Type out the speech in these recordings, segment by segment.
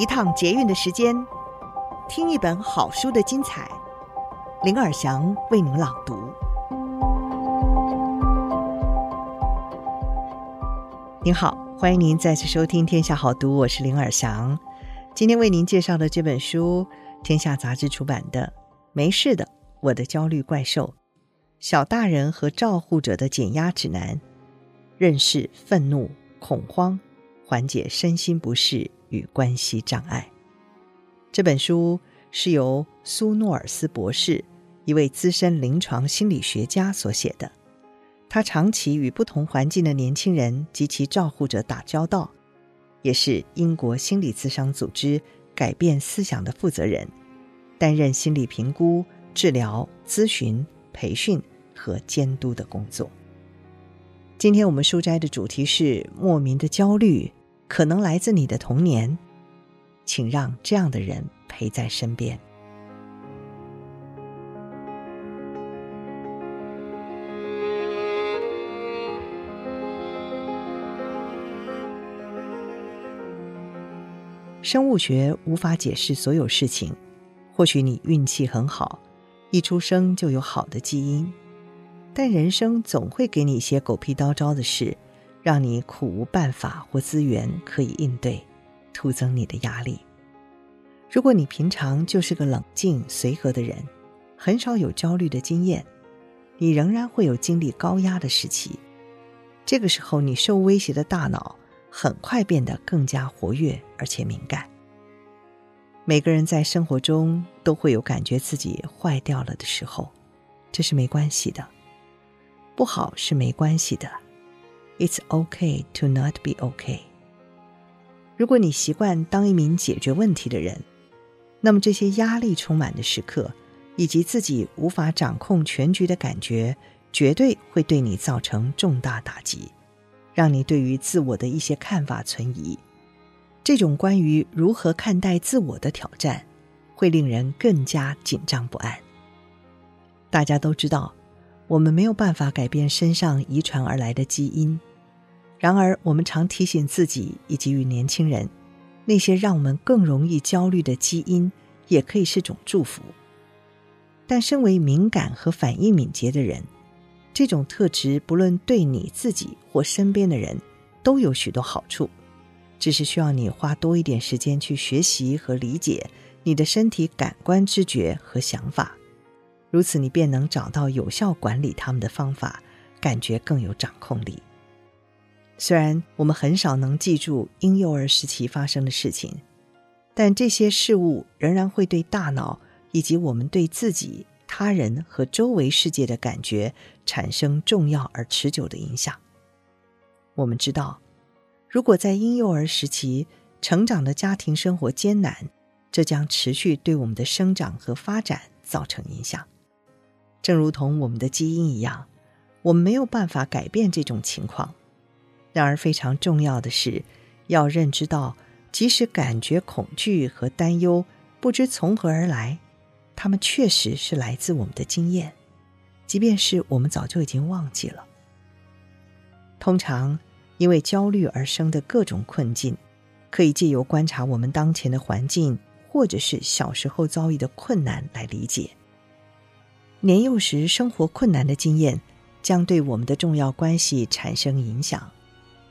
一趟捷运的时间，听一本好书的精彩。林尔祥为您朗读。您好，欢迎您再次收听《天下好读》，我是林尔祥。今天为您介绍的这本书，天下杂志出版的《没事的，我的焦虑怪兽：小大人和照护者的减压指南》，认识愤怒、恐慌，缓解身心不适。与关系障碍。这本书是由苏诺尔斯博士，一位资深临床心理学家所写的。他长期与不同环境的年轻人及其照护者打交道，也是英国心理咨商组织“改变思想”的负责人，担任心理评估、治疗、咨询、培训和监督的工作。今天我们书斋的主题是莫名的焦虑。可能来自你的童年，请让这样的人陪在身边。生物学无法解释所有事情，或许你运气很好，一出生就有好的基因，但人生总会给你一些狗屁倒灶的事。让你苦无办法或资源可以应对，徒增你的压力。如果你平常就是个冷静随和的人，很少有焦虑的经验，你仍然会有经历高压的时期。这个时候，你受威胁的大脑很快变得更加活跃而且敏感。每个人在生活中都会有感觉自己坏掉了的时候，这是没关系的，不好是没关系的。It's okay to not be okay。如果你习惯当一名解决问题的人，那么这些压力充满的时刻，以及自己无法掌控全局的感觉，绝对会对你造成重大打击，让你对于自我的一些看法存疑。这种关于如何看待自我的挑战，会令人更加紧张不安。大家都知道，我们没有办法改变身上遗传而来的基因。然而，我们常提醒自己以及与年轻人，那些让我们更容易焦虑的基因，也可以是种祝福。但身为敏感和反应敏捷的人，这种特质不论对你自己或身边的人，都有许多好处，只是需要你花多一点时间去学习和理解你的身体感官知觉和想法，如此你便能找到有效管理他们的方法，感觉更有掌控力。虽然我们很少能记住婴幼儿时期发生的事情，但这些事物仍然会对大脑以及我们对自己、他人和周围世界的感觉产生重要而持久的影响。我们知道，如果在婴幼儿时期成长的家庭生活艰难，这将持续对我们的生长和发展造成影响。正如同我们的基因一样，我们没有办法改变这种情况。然而，非常重要的是，要认知到，即使感觉恐惧和担忧不知从何而来，它们确实是来自我们的经验，即便是我们早就已经忘记了。通常，因为焦虑而生的各种困境，可以借由观察我们当前的环境，或者是小时候遭遇的困难来理解。年幼时生活困难的经验，将对我们的重要关系产生影响。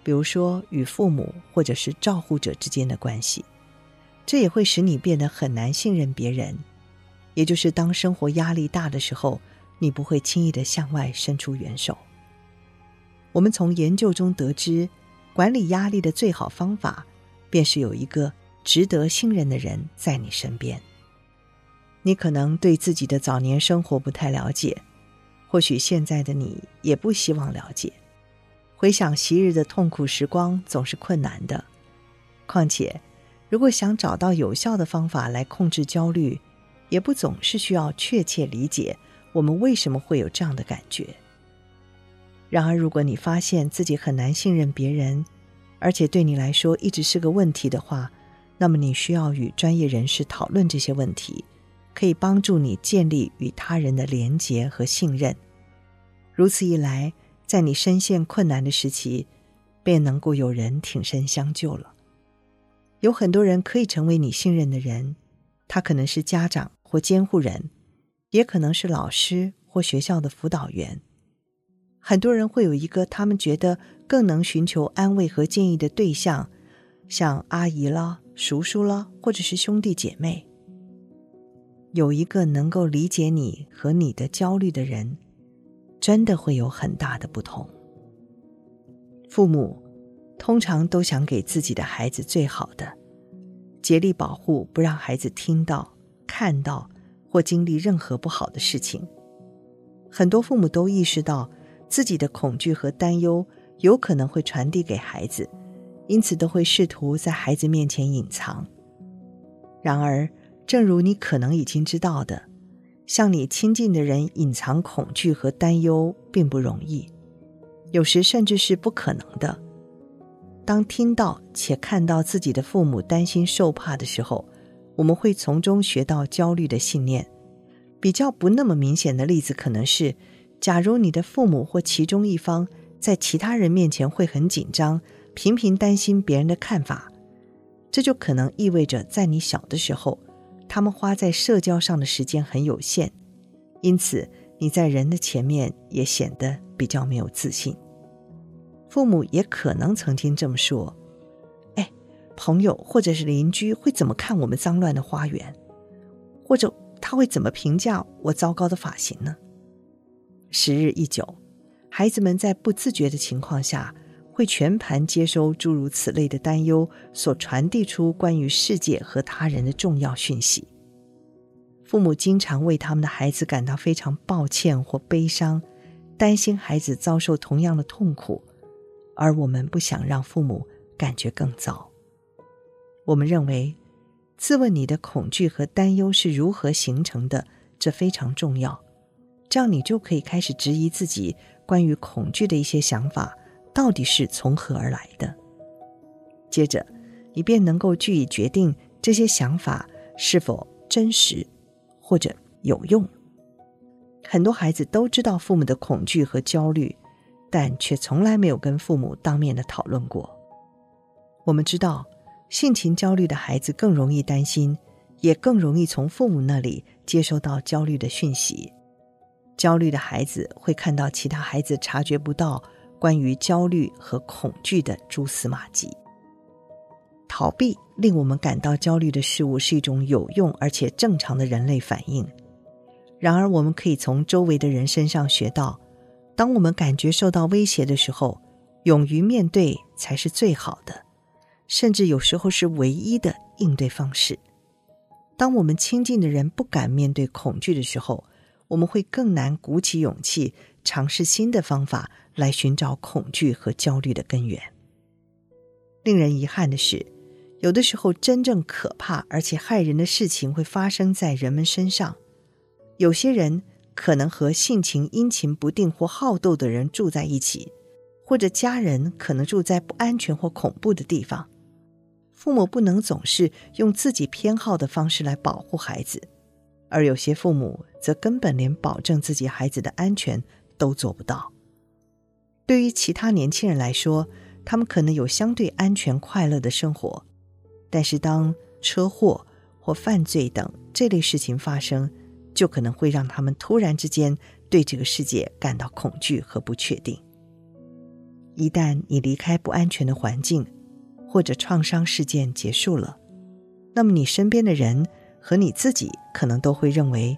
比如说，与父母或者是照护者之间的关系，这也会使你变得很难信任别人。也就是当生活压力大的时候，你不会轻易的向外伸出援手。我们从研究中得知，管理压力的最好方法，便是有一个值得信任的人在你身边。你可能对自己的早年生活不太了解，或许现在的你也不希望了解。回想昔日的痛苦时光总是困难的，况且，如果想找到有效的方法来控制焦虑，也不总是需要确切理解我们为什么会有这样的感觉。然而，如果你发现自己很难信任别人，而且对你来说一直是个问题的话，那么你需要与专业人士讨论这些问题，可以帮助你建立与他人的连结和信任。如此一来，在你深陷困难的时期，便能够有人挺身相救了。有很多人可以成为你信任的人，他可能是家长或监护人，也可能是老师或学校的辅导员。很多人会有一个他们觉得更能寻求安慰和建议的对象，像阿姨啦、叔叔啦，或者是兄弟姐妹。有一个能够理解你和你的焦虑的人，真的会有很大的不同。父母。通常都想给自己的孩子最好的，竭力保护，不让孩子听到、看到或经历任何不好的事情。很多父母都意识到自己的恐惧和担忧有可能会传递给孩子，因此都会试图在孩子面前隐藏。然而，正如你可能已经知道的，向你亲近的人隐藏恐惧和担忧并不容易，有时甚至是不可能的。当听到且看到自己的父母担心受怕的时候，我们会从中学到焦虑的信念。比较不那么明显的例子可能是：假如你的父母或其中一方在其他人面前会很紧张，频频担心别人的看法，这就可能意味着在你小的时候，他们花在社交上的时间很有限，因此你在人的前面也显得比较没有自信。父母也可能曾经这么说：“哎，朋友或者是邻居会怎么看我们脏乱的花园？或者他会怎么评价我糟糕的发型呢？”时日一久，孩子们在不自觉的情况下，会全盘接收诸如此类的担忧所传递出关于世界和他人的重要讯息。父母经常为他们的孩子感到非常抱歉或悲伤，担心孩子遭受同样的痛苦。而我们不想让父母感觉更糟。我们认为，自问你的恐惧和担忧是如何形成的，这非常重要。这样你就可以开始质疑自己关于恐惧的一些想法到底是从何而来的。接着，你便能够据以决定这些想法是否真实或者有用。很多孩子都知道父母的恐惧和焦虑。但却从来没有跟父母当面的讨论过。我们知道，性情焦虑的孩子更容易担心，也更容易从父母那里接收到焦虑的讯息。焦虑的孩子会看到其他孩子察觉不到关于焦虑和恐惧的蛛丝马迹。逃避令我们感到焦虑的事物是一种有用而且正常的人类反应。然而，我们可以从周围的人身上学到。当我们感觉受到威胁的时候，勇于面对才是最好的，甚至有时候是唯一的应对方式。当我们亲近的人不敢面对恐惧的时候，我们会更难鼓起勇气尝试新的方法来寻找恐惧和焦虑的根源。令人遗憾的是，有的时候真正可怕而且害人的事情会发生在人们身上。有些人。可能和性情阴晴不定或好斗的人住在一起，或者家人可能住在不安全或恐怖的地方。父母不能总是用自己偏好的方式来保护孩子，而有些父母则根本连保证自己孩子的安全都做不到。对于其他年轻人来说，他们可能有相对安全快乐的生活，但是当车祸或犯罪等这类事情发生，就可能会让他们突然之间对这个世界感到恐惧和不确定。一旦你离开不安全的环境，或者创伤事件结束了，那么你身边的人和你自己可能都会认为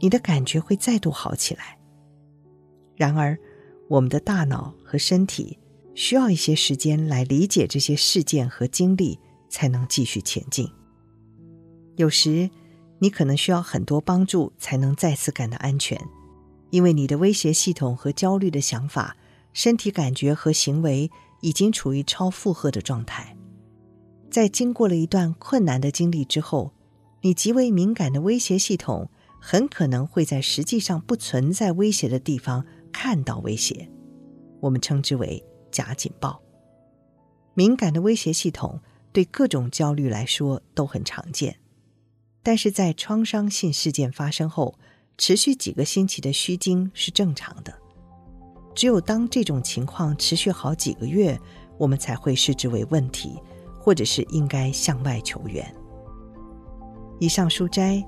你的感觉会再度好起来。然而，我们的大脑和身体需要一些时间来理解这些事件和经历，才能继续前进。有时，你可能需要很多帮助才能再次感到安全，因为你的威胁系统和焦虑的想法、身体感觉和行为已经处于超负荷的状态。在经过了一段困难的经历之后，你极为敏感的威胁系统很可能会在实际上不存在威胁的地方看到威胁，我们称之为假警报。敏感的威胁系统对各种焦虑来说都很常见。但是在创伤性事件发生后，持续几个星期的虚惊是正常的。只有当这种情况持续好几个月，我们才会视之为问题，或者是应该向外求援。以上书摘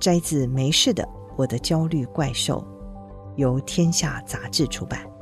摘自《没事的，我的焦虑怪兽》，由天下杂志出版。